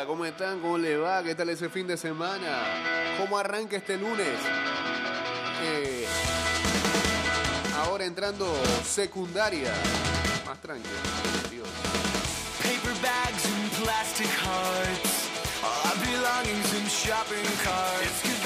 hola, ¿cómo están? ¿Cómo les va? ¿Qué tal ese fin de semana? ¿Cómo arranca este lunes? Eh, ahora entrando secundaria. Más tranquilo. Dios. Paper bags and plastic hearts. All our belongings in shopping carts.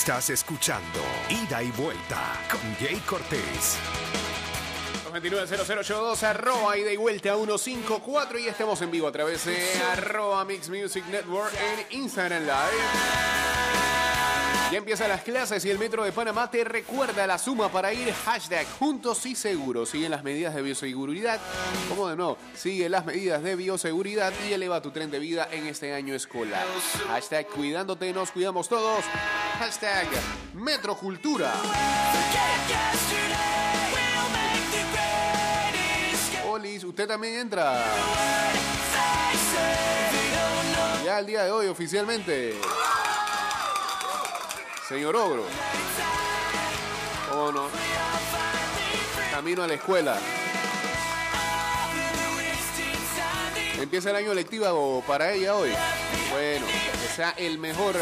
Estás escuchando Ida y Vuelta con Jay Cortés. 229-0082, arroba ida y vuelta 154 y estamos en vivo a través de arroba Mix Music Network en Instagram Live. Ya empiezan las clases y el Metro de Panamá te recuerda la suma para ir hashtag juntos y seguros. Siguen las medidas de bioseguridad. Como de nuevo, sigue las medidas de bioseguridad y eleva tu tren de vida en este año escolar. Hashtag cuidándote, nos cuidamos todos. Hashtag Metrocultura. Olis, usted también entra. Ya el día de hoy oficialmente. Señor Ogro. ¿Cómo no? Camino a la escuela. Empieza el año lectivo para ella hoy. Bueno, que sea el mejor,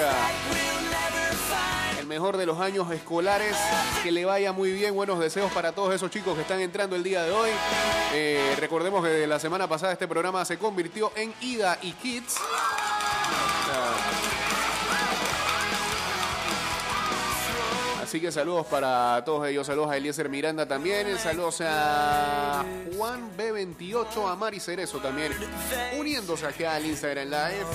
el mejor de los años escolares. Que le vaya muy bien. Buenos deseos para todos esos chicos que están entrando el día de hoy. Eh, recordemos que la semana pasada este programa se convirtió en Ida y Kids. Así que saludos para todos ellos. Saludos a Eliezer Miranda también. Saludos a Juan B28, a Mari Cerezo también. Uniéndose acá al Instagram Live.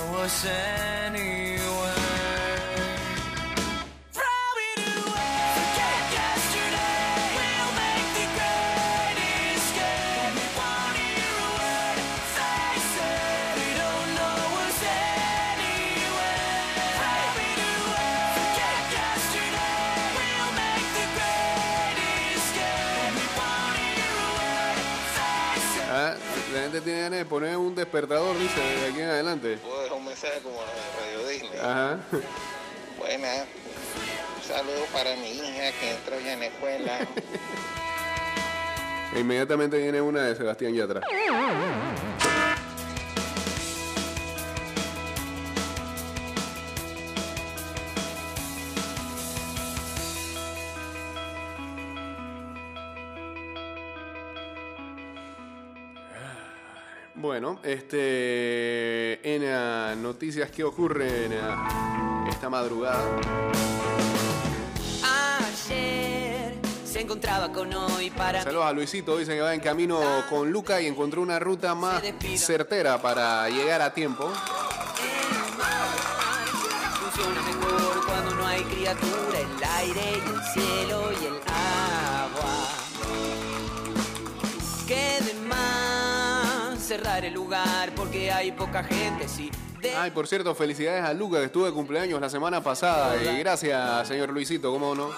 Tiene ganas de poner un despertador, dice, de aquí en adelante. Puedo dejar un mensaje como de Radio Disney. Ajá. Buena. Un saludo para mi hija que entró ya en la escuela. E inmediatamente viene una de Sebastián Yatra. Bueno, este en noticias que ocurren esta madrugada. Ayer se encontraba con hoy para Saludos a Luisito, dice que va en camino con Luca y encontró una ruta más certera para llegar a tiempo. Funciona mejor cuando no hay criatura, el aire y el cielo y el agua. Cerrar el lugar porque hay poca gente, sí. De Ay, por cierto, felicidades a Luca que estuvo de cumpleaños la semana pasada. Y gracias, señor Luisito, ¿cómo no?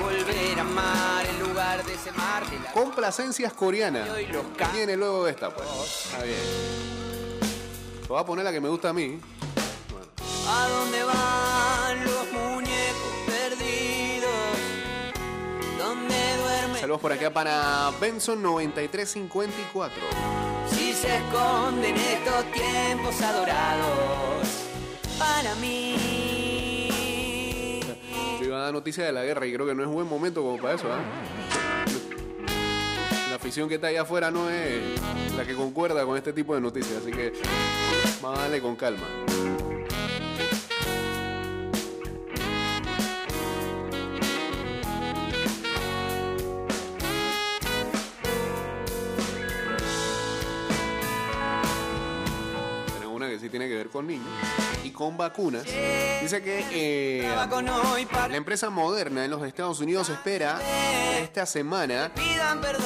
volver a amar en lugar de ese mar de la Complacencias coreanas. ¿Qué viene luego de esta? Pues? Está bien. Voy a poner la que me gusta a mí. ¿A dónde van los Saludos por acá para Benson9354. Si se esconden estos tiempos adorados para mí. Te iba a dar noticia de la guerra y creo que no es buen momento como para eso, ¿ah? La afición que está allá afuera no es la que concuerda con este tipo de noticias, así que a darle con calma. Con niños y con vacunas. Dice que eh, la empresa Moderna en los Estados Unidos espera esta semana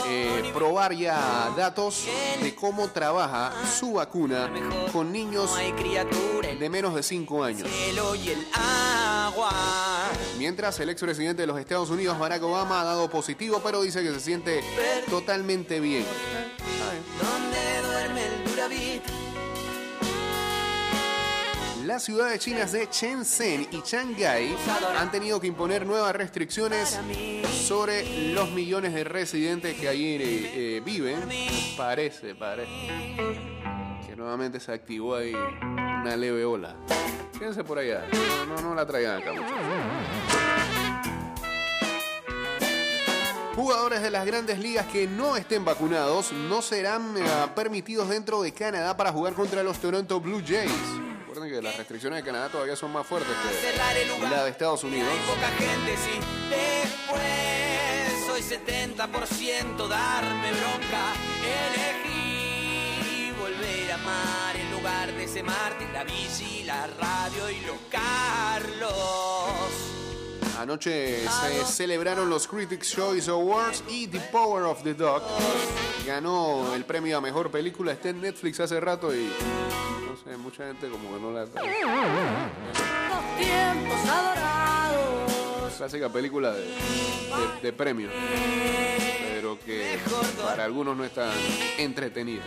eh, probar ya datos de cómo trabaja su vacuna con niños de menos de 5 años. Mientras el expresidente de los Estados Unidos, Barack Obama, ha dado positivo, pero dice que se siente totalmente bien. Las ciudades chinas de Shenzhen y Shanghái han tenido que imponer nuevas restricciones sobre los millones de residentes que allí eh, viven. Parece, parece que nuevamente se activó ahí una leve ola. Quédense por allá, no, no, no la traigan acá. Jugadores de las grandes ligas que no estén vacunados no serán eh, permitidos dentro de Canadá para jugar contra los Toronto Blue Jays. Recuerden que las restricciones de Canadá todavía son más fuertes que la de Estados Unidos. Hay poca gente, sí. Después soy 70% darme bronca. Elegí volver a amar en lugar de ese Martín, la bici, la radio y los Carlos. Anoche se celebraron los Critics' Choice Awards y The Power of the Dog ganó el premio a mejor película. Está en Netflix hace rato y no sé, mucha gente como que no la Los tiempos adorados. clásica película de, de, de premio, pero que para algunos no es tan entretenida.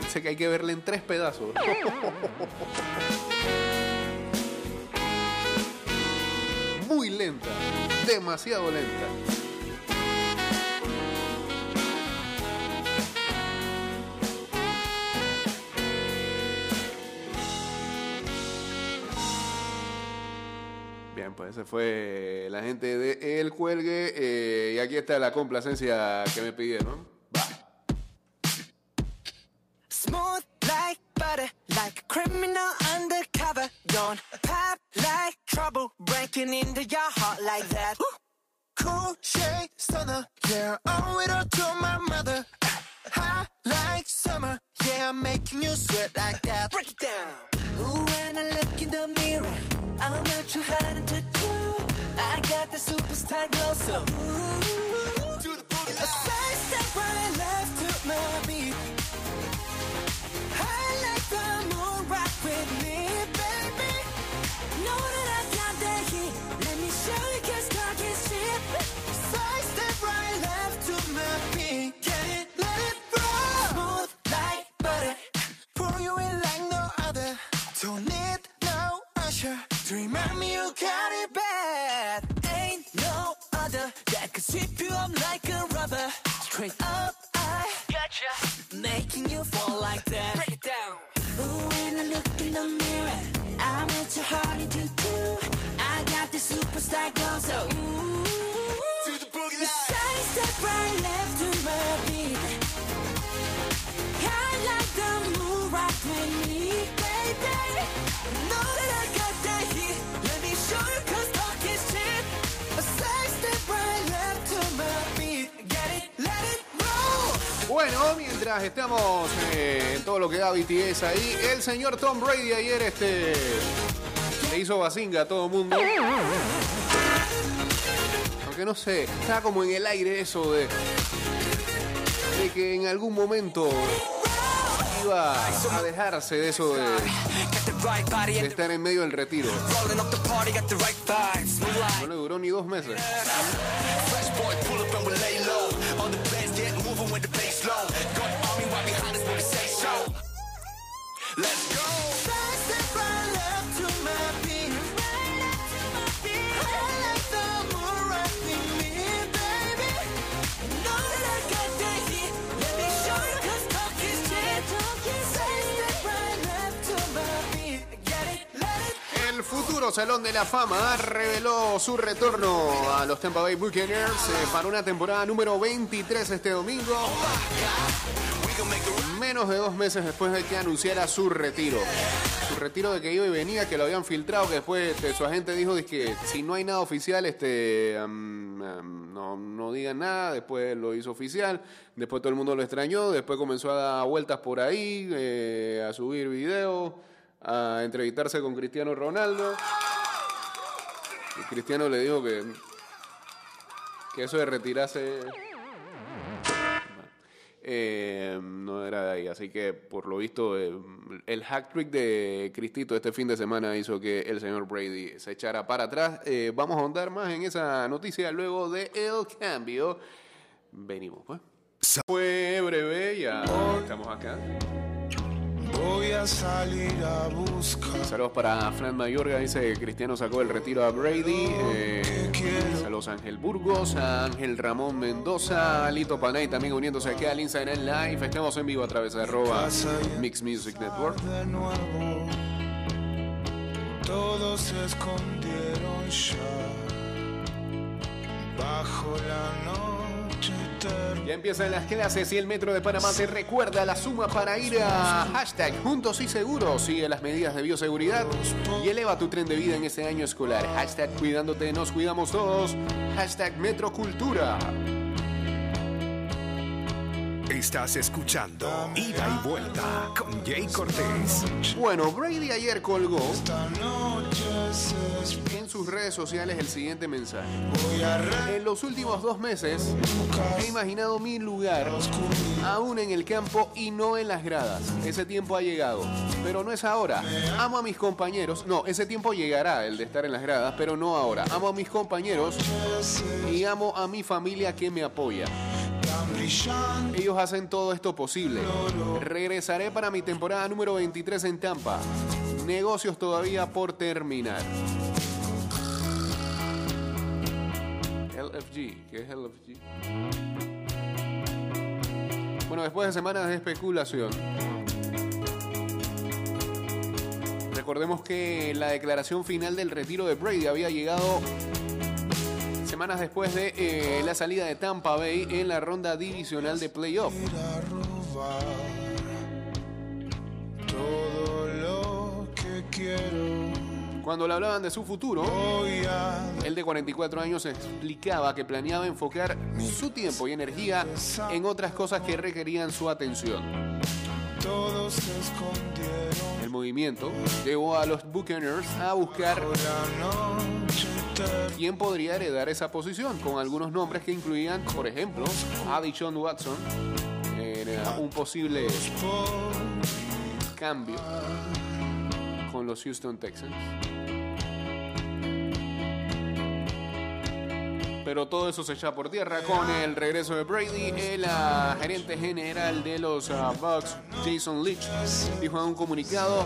Dice que hay que verla en tres pedazos. Muy lenta, demasiado lenta. Pues ese fue la gente de El Cuelgue. eh, y aquí está la complacencia que me pidieron. Smooth like butter, like criminal undercover. Don't pop like trouble, breaking into your heart like that. Cool shade stunner, yeah, owe it all to my mother. Hot like summer, yeah, making you sweat like that. Break it down. When I look in the mirror, I'm not too hard to do. I got the superstar glow, so ooh, to the booty. A side step right left to my beat. I like the moon rock with me, baby. Know that I got the heat. Let me show you 'cause talk is cheap. Side step right left to my beat. Don't need no usher to remind me you got it bad. Ain't no other that could sweep you up like a rubber. Straight up, I gotcha. Making you fall like that. Bueno, mientras estamos eh, en todo lo que da BTS ahí, el señor Tom Brady ayer este le hizo bazinga a todo el mundo. Aunque no sé, está como en el aire eso de, que en algún momento iba a dejarse de eso de, de estar en medio del retiro. No le duró ni dos meses. Salón de la Fama reveló su retorno a los Tampa Bay Buccaneers eh, para una temporada número 23 este domingo. Menos de dos meses después de que anunciara su retiro. Su retiro de que iba y venía, que lo habían filtrado, que después este, su agente dijo que si no hay nada oficial, este, no, no digan nada. Después lo hizo oficial. Después todo el mundo lo extrañó. Después comenzó a dar vueltas por ahí, eh, a subir videos a entrevistarse con Cristiano Ronaldo. Cristiano le dijo que, que eso de retirarse eh, no era de ahí. Así que, por lo visto, eh, el hack trick de Cristito este fin de semana hizo que el señor Brady se echara para atrás. Eh, vamos a ahondar más en esa noticia luego de el cambio. Venimos, pues. Fue breve, ya estamos acá. Voy a salir a buscar. Saludos para Fran Mayorga, dice Cristiano sacó el retiro a Brady. Eh, saludos a Ángel Burgos, a Ángel Ramón Mendoza, a Lito Panay también uniéndose aquí al Instagram Live. Estamos en vivo a través de arroba Mix Music Network. de nuevo. Todos se escondieron ya bajo la noche. Ya empiezan las clases y el Metro de Panamá te recuerda la suma para ir a hashtag Juntos y Seguros. Sigue las medidas de bioseguridad y eleva tu tren de vida en este año escolar. Hashtag Cuidándote, nos cuidamos todos. Hashtag Metrocultura. Estás escuchando Ida y Vuelta con Jay Cortés. Bueno, Brady ayer colgó en sus redes sociales el siguiente mensaje. En los últimos dos meses he imaginado mi lugar aún en el campo y no en las gradas. Ese tiempo ha llegado, pero no es ahora. Amo a mis compañeros. No, ese tiempo llegará, el de estar en las gradas, pero no ahora. Amo a mis compañeros y amo a mi familia que me apoya. Ellos hacen todo esto posible. Regresaré para mi temporada número 23 en Tampa. Negocios todavía por terminar. LFG, ¿qué es LFG? Bueno, después de semanas de especulación, recordemos que la declaración final del retiro de Brady había llegado semanas después de eh, la salida de Tampa Bay en la ronda divisional de playoff. Cuando le hablaban de su futuro, el de 44 años explicaba que planeaba enfocar su tiempo y energía en otras cosas que requerían su atención. El movimiento llevó a los Buccaneers a buscar Quién podría heredar esa posición, con algunos nombres que incluían, por ejemplo, a Watson, era un posible cambio con los Houston Texans. Pero todo eso se echa por tierra con el regreso de Brady. El ah, gerente general de los ah, Bucks, Jason Leach, dijo en un comunicado: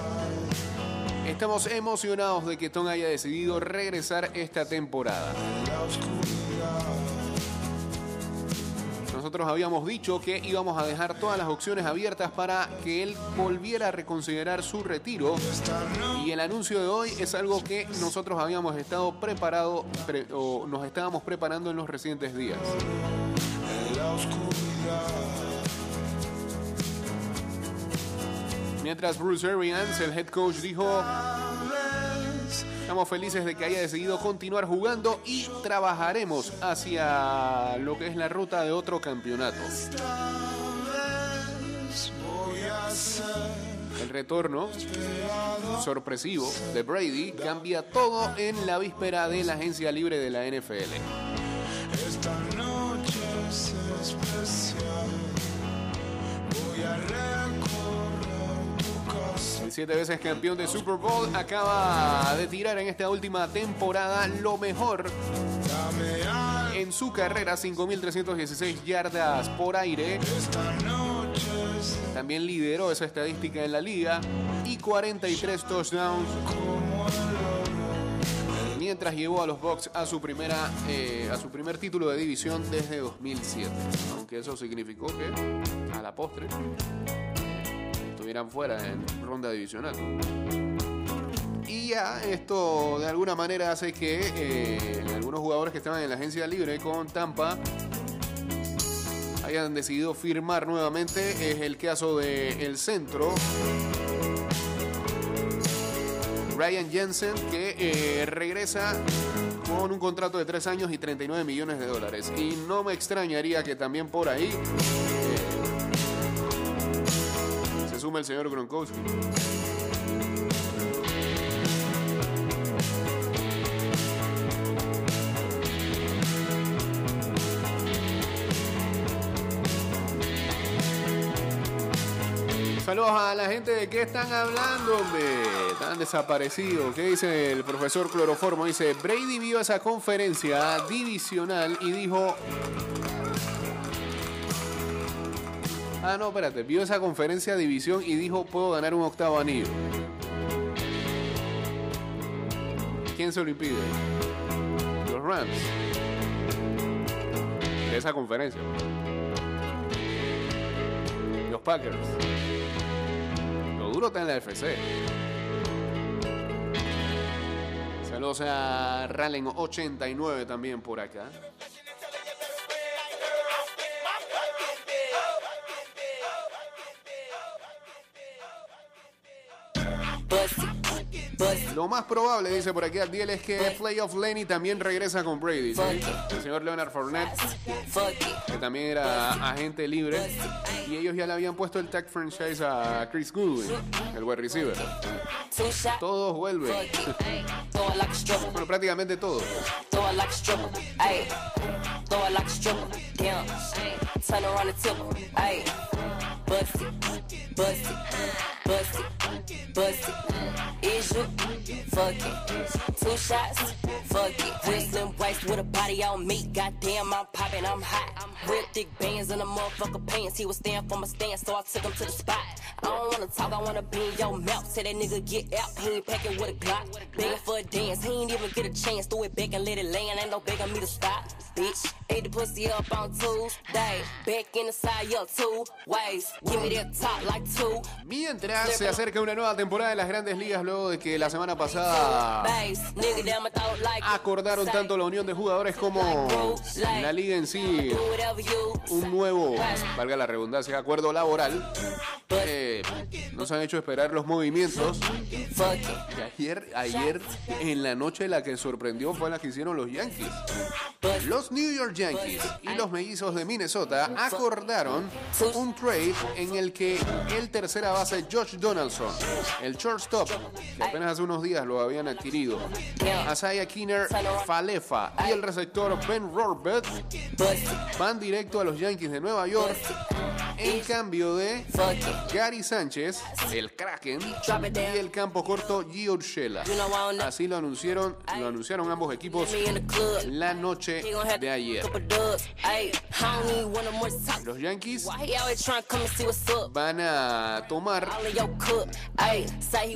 Estamos emocionados de que Tom haya decidido regresar esta temporada. Nosotros habíamos dicho que íbamos a dejar todas las opciones abiertas para que él volviera a reconsiderar su retiro. Y el anuncio de hoy es algo que nosotros habíamos estado preparado pre- o nos estábamos preparando en los recientes días. Mientras Bruce Arians, el head coach, dijo: Estamos felices de que haya decidido continuar jugando y trabajaremos hacia lo que es la ruta de otro campeonato. El retorno sorpresivo de Brady cambia todo en la víspera de la agencia libre de la NFL. El siete veces campeón de Super Bowl acaba de tirar en esta última temporada lo mejor en su carrera, 5.316 yardas por aire. También lideró esa estadística en la liga y 43 touchdowns. Mientras llevó a los Bucks a su primera eh, a su primer título de división desde 2007. Aunque eso significó que a la postre fuera en ronda divisional. Y ya esto de alguna manera hace que eh, algunos jugadores que estaban en la agencia libre con Tampa hayan decidido firmar nuevamente. Es el caso del el centro. Ryan Jensen, que eh, regresa con un contrato de 3 años y 39 millones de dólares. Y no me extrañaría que también por ahí el señor Gronkowski. Saludos a la gente de qué están hablando, hombre. Están desaparecidos. ¿Qué dice el profesor Cloroformo? Dice, Brady vio esa conferencia divisional y dijo, Ah, no, espérate. Vio esa conferencia de división y dijo, puedo ganar un octavo anillo. ¿Quién se lo impide? Los Rams. De esa conferencia. Los Packers. Lo duro está en la FC. Saludos a Rallen89 también por acá. Lo más probable, dice por aquí Abdiel, es que Playoff Lenny también regresa con Brady. ¿sí? El señor Leonard Fournette, que también era agente libre. Y ellos ya le habían puesto el tag franchise a Chris Goodwin, el wide receiver. Todos vuelven. Bueno, prácticamente todos. Bust it. Bust it. Bust it. Bust it. Is you? Fuck it. Two shots. Fuck it. Slim waist with a body on me. Goddamn, I'm popping, I'm hot. Real thick bands in the motherfucker pants. He was stand for my stand, so I took him to the spot. I don't wanna talk, I wanna be in your mouth. Say that nigga get out, he ain't packing with a Glock. Begging for a dance, he ain't even get a chance. Throw it back and let it land, ain't no begging me to stop. Bitch, ate the pussy up on Tuesday. Back in the side, yo, two ways. Mientras se acerca una nueva temporada de las grandes ligas luego de que la semana pasada acordaron tanto la unión de jugadores como la liga en sí. Un nuevo, valga la redundancia, acuerdo laboral. Eh, nos han hecho esperar los movimientos. Y ayer, ayer, en la noche, la que sorprendió fue la que hicieron los Yankees. Los New York Yankees y los mellizos de Minnesota acordaron un trade en el que el tercera base Josh Donaldson, el shortstop, que apenas hace unos días lo habían adquirido, Asaya Kinner Falefa y el receptor Ben it. van directo a los Yankees de Nueva York en cambio de. Gary Sánchez, el Kraken, y el campo corto Gio Urshela. Así lo anunciaron, lo anunciaron ambos equipos la noche de ayer. Los Yankees Van a tomar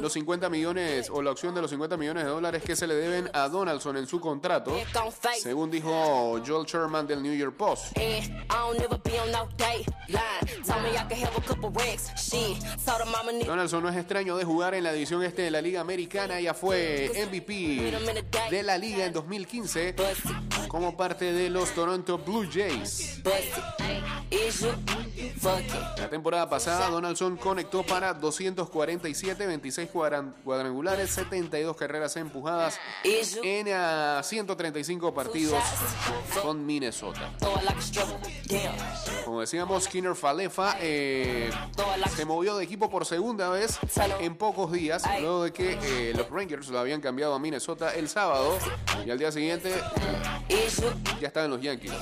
los 50 millones o la opción de los 50 millones de dólares que se le deben a Donaldson en su contrato, según dijo Joel Sherman del New York Post. Donaldson no es extraño de jugar en la división este de la Liga Americana, ya fue MVP de la liga en 2015 Bust it, como parte de los Toronto Blue Jays. La temporada pasada Donaldson conectó para 247, 26 cuadran- cuadrangulares, 72 carreras empujadas en ah, 135 partidos con Minnesota. Como decíamos, Skinner Falefa eh, se movió de equipo por segunda vez en pocos días, luego de que eh, los Rangers lo habían cambiado a Minnesota el sábado y al día siguiente ya estaban los Yankees.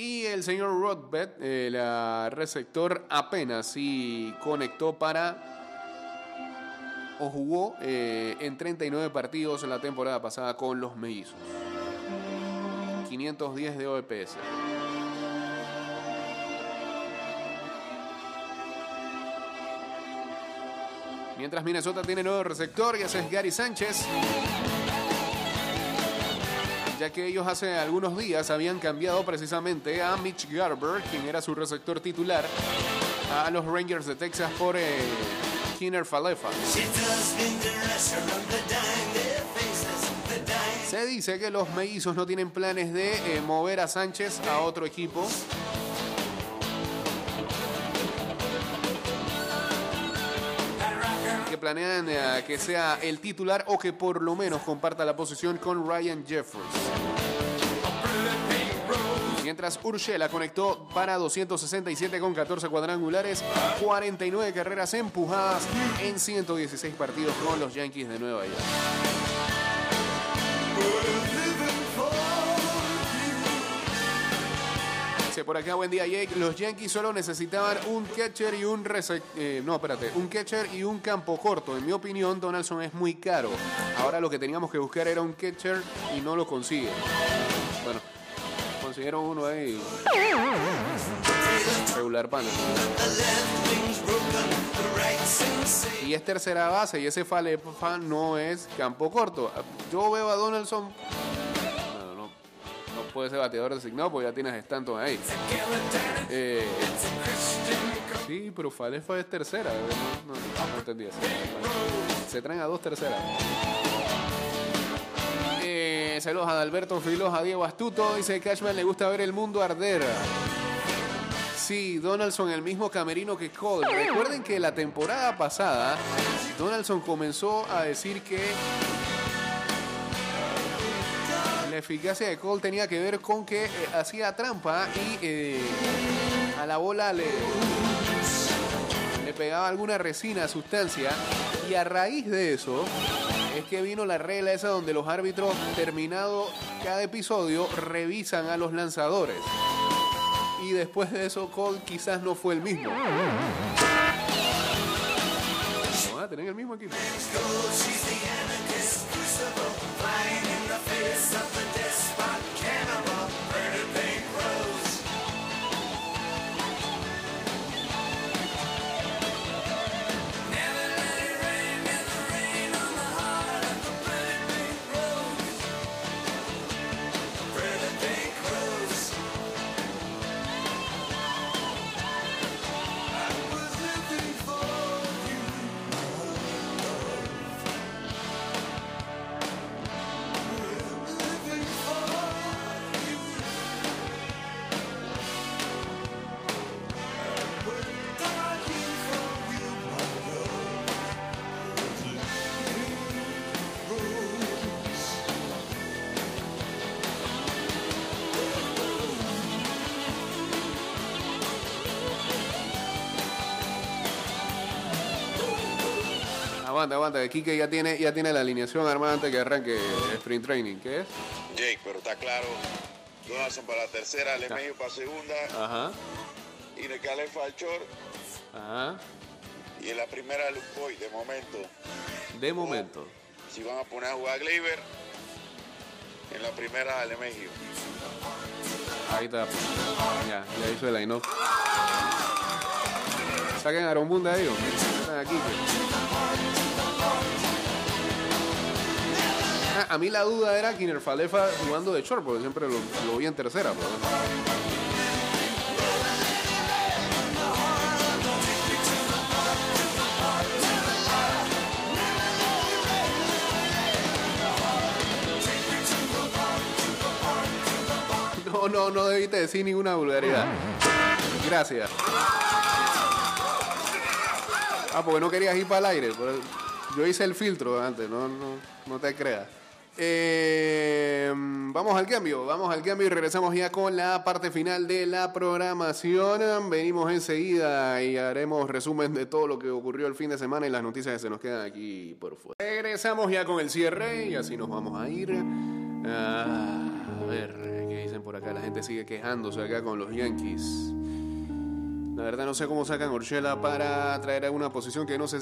Y el señor Rodbet, el ah, receptor, apenas sí conectó para o jugó eh, en 39 partidos en la temporada pasada con los mellizos. 510 de OPS. Mientras Minnesota tiene nuevo receptor y ese es Gary Sánchez. Ya que ellos hace algunos días habían cambiado precisamente a Mitch Garber, quien era su receptor titular, a los Rangers de Texas por eh, Kinner Falefa. Se dice que los mellizos no tienen planes de eh, mover a Sánchez a otro equipo. Eh, que sea el titular o que por lo menos comparta la posición con Ryan Jeffers. Mientras Urshela conectó para 267 con 14 cuadrangulares, 49 carreras empujadas en 116 partidos con los Yankees de Nueva York. Por acá, buen día, Jake. Los Yankees solo necesitaban un catcher y un eh, no, espérate, un catcher y un campo corto. En mi opinión, Donaldson es muy caro. Ahora lo que teníamos que buscar era un catcher y no lo consiguen. Bueno, consiguieron uno ahí. Regular pana. Y es tercera base y ese Falefa no es campo corto. Yo veo a Donaldson. Puede ser bateador designado porque ya tienes Stanton ahí. Eh, sí, pero Falefa es tercera. No, entendí eso. Se traen a dos terceras. Eh, saludos a Alberto Filos, a Diego Astuto. Dice Cashman le gusta ver el mundo arder. Sí, Donaldson el mismo camerino que Cole. Recuerden que la temporada pasada Donaldson comenzó a decir que eficacia de Cole tenía que ver con que eh, hacía trampa y eh, a la bola le, le pegaba alguna resina, sustancia. Y a raíz de eso es que vino la regla esa donde los árbitros, terminado cada episodio, revisan a los lanzadores y después de eso Cole quizás no fue el mismo. Tener el mismo equipo. Aguanta, aguanta, Kike ya tiene, ya tiene la alineación armada antes que arranque el sprint training. ¿Qué es? Jake, pero está claro. Donaldson para la tercera, Lemegio para segunda Ajá, y Necale Falchor. ajá. Y en la primera Luke Boy, de momento. De momento. Si van a poner a jugar a Gleyber, en la primera Lemegio. Ahí está. Ya, ya hizo el line Saquen a ahí, hombre. Metan aquí. pues. A mí la duda era Kiner Falefa jugando de short, porque siempre lo, vi en tercera. Bueno. No, no, no debiste decir ninguna vulgaridad. Gracias. Ah, porque no querías ir para el aire. Yo hice el filtro antes, no, no, no te creas. Eh, vamos al cambio, vamos al cambio y regresamos ya con la parte final de la programación. Venimos enseguida y haremos resumen de todo lo que ocurrió el fin de semana y las noticias que se nos quedan aquí por fuera. Regresamos ya con el cierre y así nos vamos a ir. Ah, a ver, ¿qué dicen por acá? La gente sigue quejándose acá con los Yankees. La verdad no sé cómo sacan Urshela para traer a una posición que no se,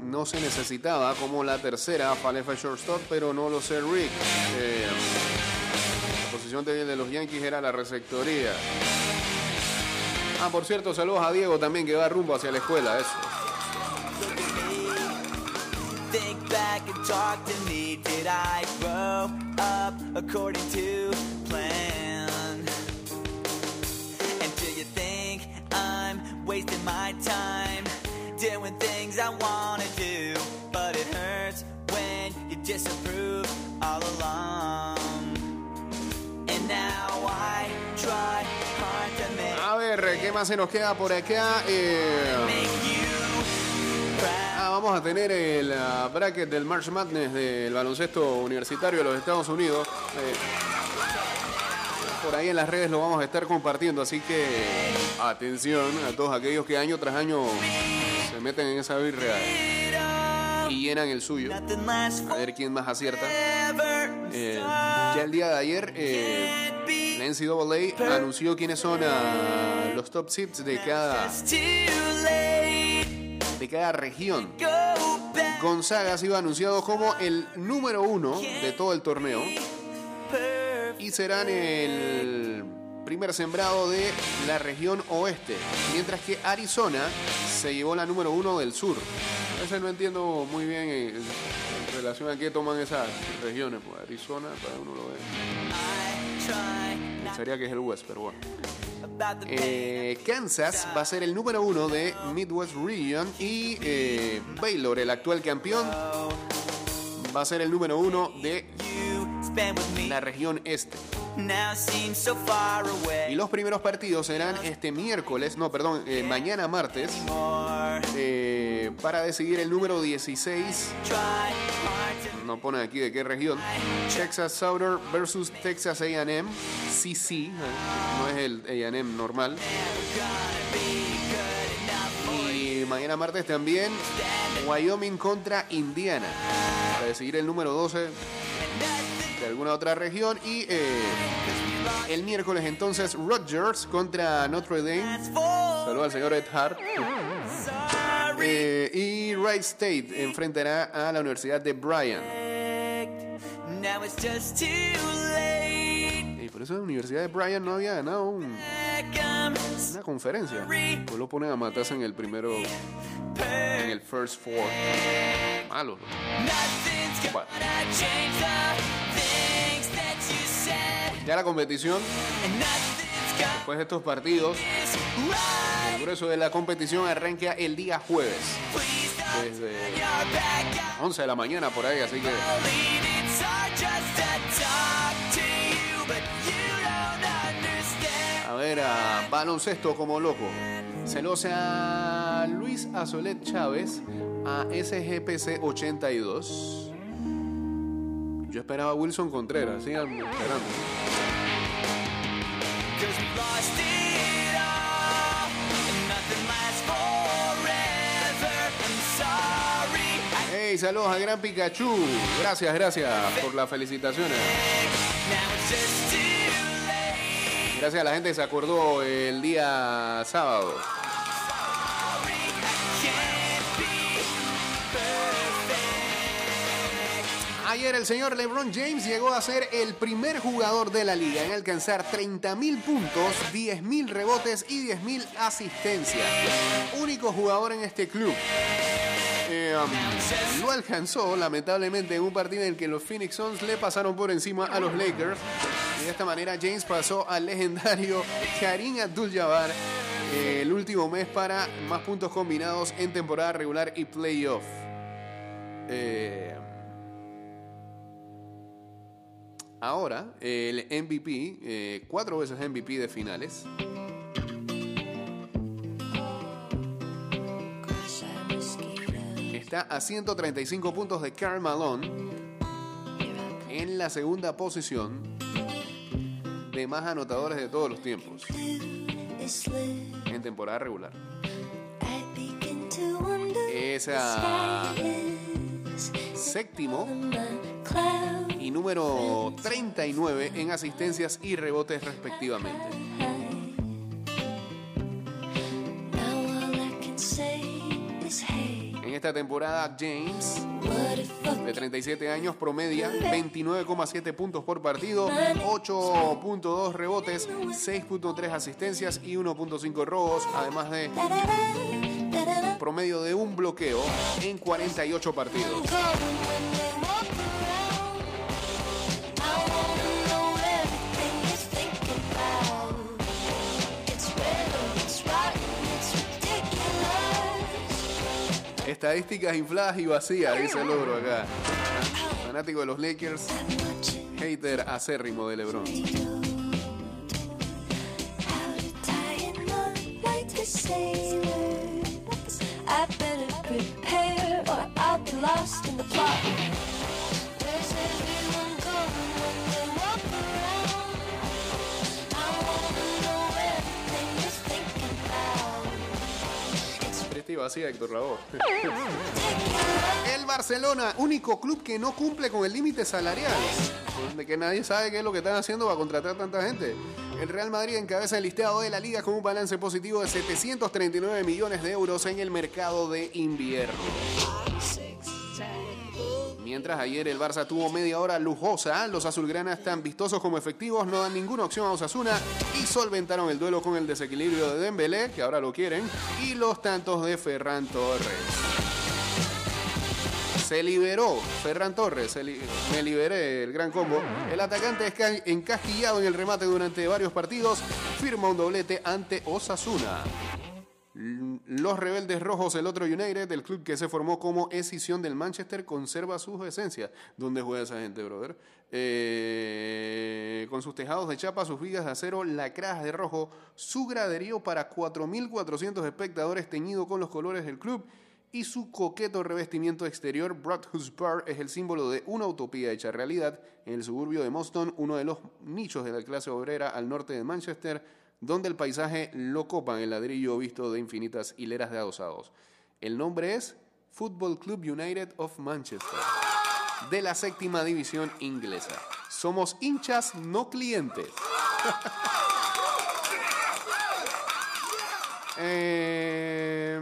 no se necesitaba, como la tercera, Falefa Shortstop, pero no lo sé Rick. Eh, la posición de, los Yankees era la receptoría. Ah, por cierto, saludos a Diego también que va rumbo hacia la escuela, eso. Wasting my time doing things I wanna do? But it hurts when you disapprove all along. And now I try hard to make, A ver, ¿qué más se nos queda por acá? Eh. Ah, vamos a tener el ah, bracket del March Madness del baloncesto universitario de los Estados Unidos. Eh, por ahí en las redes lo vamos a estar compartiendo, así que atención a todos aquellos que año tras año se meten en esa birria y llenan el suyo. A ver quién más acierta. Eh, ya el día de ayer eh, La NCAA anunció quiénes son ah, los top seeds de cada, de cada región. Gonzaga ha sido anunciado como el número uno de todo el torneo serán el primer sembrado de la región oeste, mientras que Arizona se llevó la número uno del sur. A veces no entiendo muy bien eh, en relación a qué toman esas regiones. Pues Arizona, para uno lo ve. Pensaría que es el West, pero bueno. Eh, Kansas va a ser el número uno de Midwest Region y eh, Baylor, el actual campeón, va a ser el número uno de la región este. Y los primeros partidos serán este miércoles, no, perdón, eh, mañana martes, eh, para decidir el número 16. Try hard to No pone aquí de qué región. Texas Southern versus Texas AM. CC, eh, no es el AM normal. Y mañana martes también Wyoming contra Indiana. Para decidir el número 12 de alguna otra región. Y eh, el miércoles entonces Rogers contra Notre Dame. Saludos al señor Ed Hart. Eh, y Wright State enfrentará a la Universidad de Bryan. Y por eso la Universidad de Bryan no había ganado un- una conferencia. Pues lo ponen a matarse en el primero, en el first four. Malo. Nothing's Bueno. Ya la competición, después de estos partidos, el grueso de la competición arranca el día jueves. Desde your back out. 11 de la mañana por ahí, así que a ver a baloncesto como loco. Celosa a Luis Azolet Chávez a SGPC 82. Yo esperaba a Wilson Contreras, sigan esperando. Hey, saludos a Gran Pikachu. Gracias, gracias por las felicitaciones. Gracias a la gente que se acordó el día sábado. Ayer el señor LeBron James llegó a ser el primer jugador de la liga en alcanzar 30.000 puntos, 10.000 rebotes y 10.000 asistencias. Único jugador en este club. Eh, um, lo alcanzó lamentablemente en un partido en el que los Phoenix Suns le pasaron por encima a los Lakers. Y de esta manera James pasó al legendario Karim Abdul-Jabbar eh, el último mes para más puntos combinados en temporada regular y playoff. Eh, Ahora, el MVP, eh, cuatro veces MVP de finales. Está a 135 puntos de Karl Malone en la segunda posición de más anotadores de todos los tiempos en temporada regular. Es ah, séptimo y número 39 en asistencias y rebotes respectivamente. En esta temporada, James, de 37 años, promedia 29,7 puntos por partido, 8.2 rebotes, 6.3 asistencias y 1.5 robos, además de promedio de un bloqueo en 48 partidos. Estadísticas infladas y vacías, dice el logro acá. Fanático de los Lakers, hater acérrimo de LeBron. Lost in the plot. Where's everyone going when they walk around? I wanna know everything you're thinking about. It's Triste y vacía, Héctor Lavoe. El Barcelona, único club que no cumple con el límite salarial. De que nadie sabe qué es lo que están haciendo para contratar tanta gente. El Real Madrid encabeza el listado de la liga con un balance positivo de 739 millones de euros en el mercado de invierno. Mientras ayer el Barça tuvo media hora lujosa, los azulgranas tan vistosos como efectivos no dan ninguna opción a Osasuna y solventaron el duelo con el desequilibrio de Dembélé, que ahora lo quieren, y los tantos de Ferran Torres. Se liberó Ferran Torres, se me liberé el gran combo. El atacante encasquillado en el remate durante varios partidos, firma un doblete ante Osasuna. L- Los rebeldes rojos, el otro United, el club que se formó como escisión del Manchester, conserva sus esencias. ¿Dónde juega esa gente, brother? Eh, con sus tejados de chapa, sus vigas de acero, lacradas de rojo, su graderío para 4.400 espectadores teñido con los colores del club y su coqueto revestimiento exterior, Broadhurst Park es el símbolo de una utopía hecha realidad en el suburbio de Moston, uno de los nichos de la clase obrera al norte de Manchester, donde el paisaje lo copan el ladrillo visto de infinitas hileras de adosados. El nombre es Football Club United of Manchester, de la séptima división inglesa. Somos hinchas, no clientes. Eh,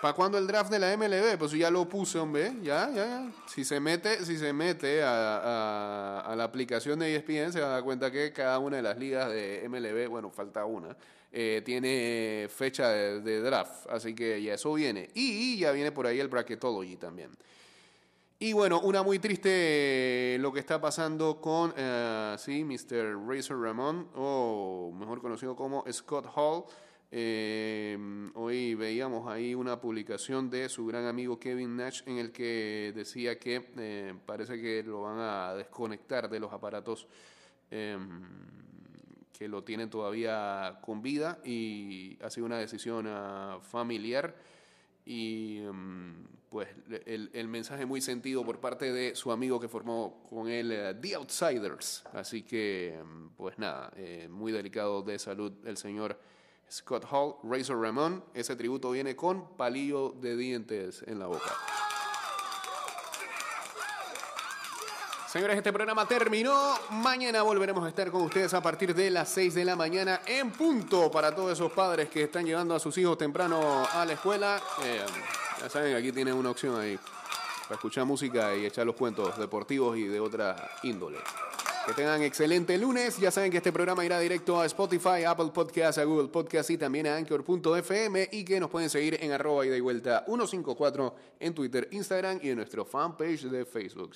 ¿Para cuándo el draft de la MLB? Pues ya lo puse, hombre. Ya, ya, ya. Si se mete, si se mete a, la aplicación de ESPN, se va a dar cuenta que cada una de las ligas de MLB, bueno, falta una, eh, tiene fecha de, draft. Así que ya eso viene. Y ya viene por ahí el Bracketology también. Y bueno, una muy triste eh, lo que está pasando con, eh, sí, Mr. Razor Ramón, o mejor conocido como Scott Hall. Eh, hoy veíamos ahí una publicación de su gran amigo Kevin Nash en el que decía que eh, parece que lo van a desconectar de los aparatos eh, que lo tienen todavía con vida y ha sido una decisión ah, familiar y mm, pues el, el mensaje muy sentido por parte de su amigo que formó con él eh, The Outsiders. Así que pues nada, eh, muy delicado de salud el señor Scott Hall, Razor Ramón. Ese tributo viene con palillo de dientes en la boca. Señores, este programa terminó. Mañana volveremos a estar con ustedes a partir de las 6 de la mañana en punto para todos esos padres que están llevando a sus hijos temprano a la escuela. Eh, ya saben, aquí tienen una opción ahí para escuchar música y echar los cuentos deportivos y de otra índole. Que tengan excelente lunes. Ya saben que este programa irá directo a Spotify, Apple Podcasts, a Google Podcasts y también a Anchor.fm y que nos pueden seguir en arroba y vuelta 154 en Twitter, Instagram y en nuestro fanpage de Facebook.